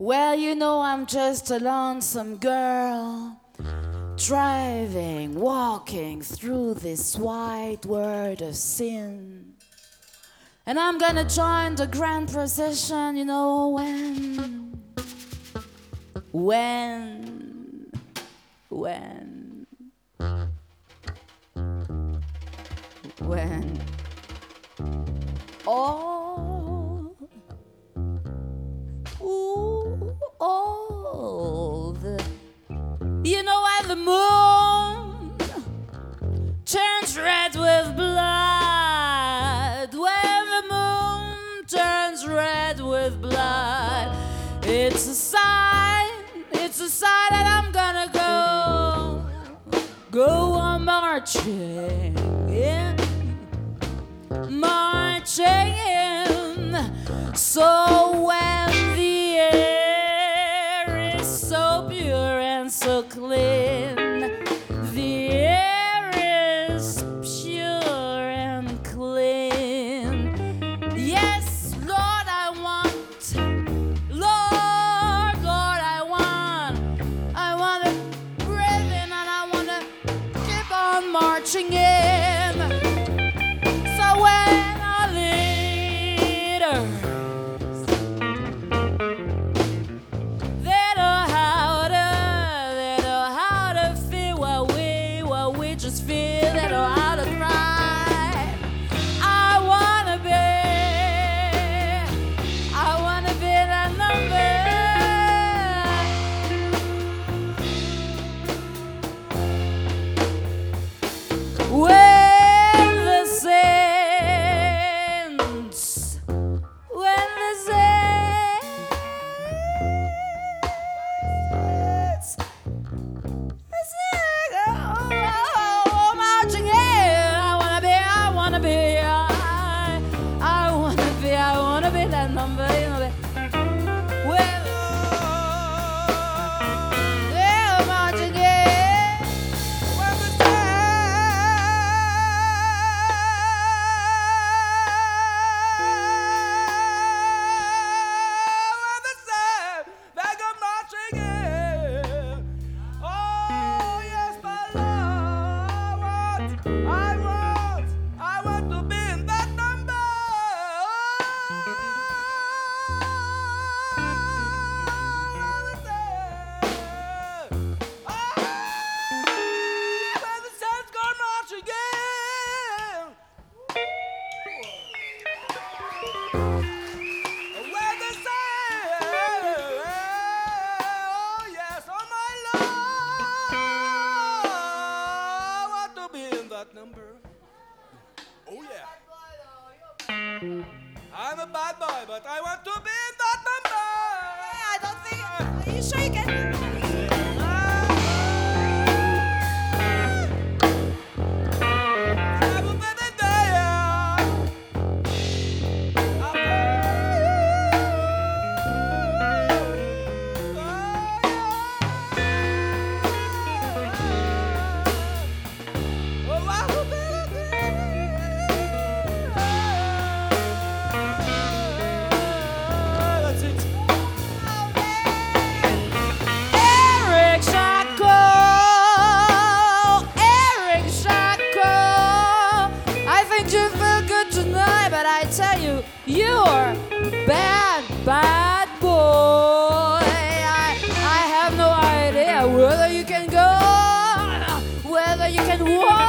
Well, you know, I'm just a lonesome girl, driving, walking through this wide world of sin. And I'm gonna join the grand procession, you know, when, when, when, when, oh. It's a sign, it's a sign that I'm gonna go, go on marching in, marching in. So Are you sure you can? you can walk.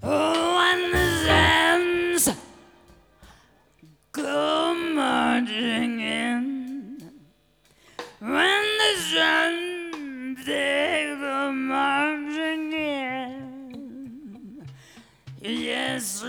When the sands go marching in, when the yes,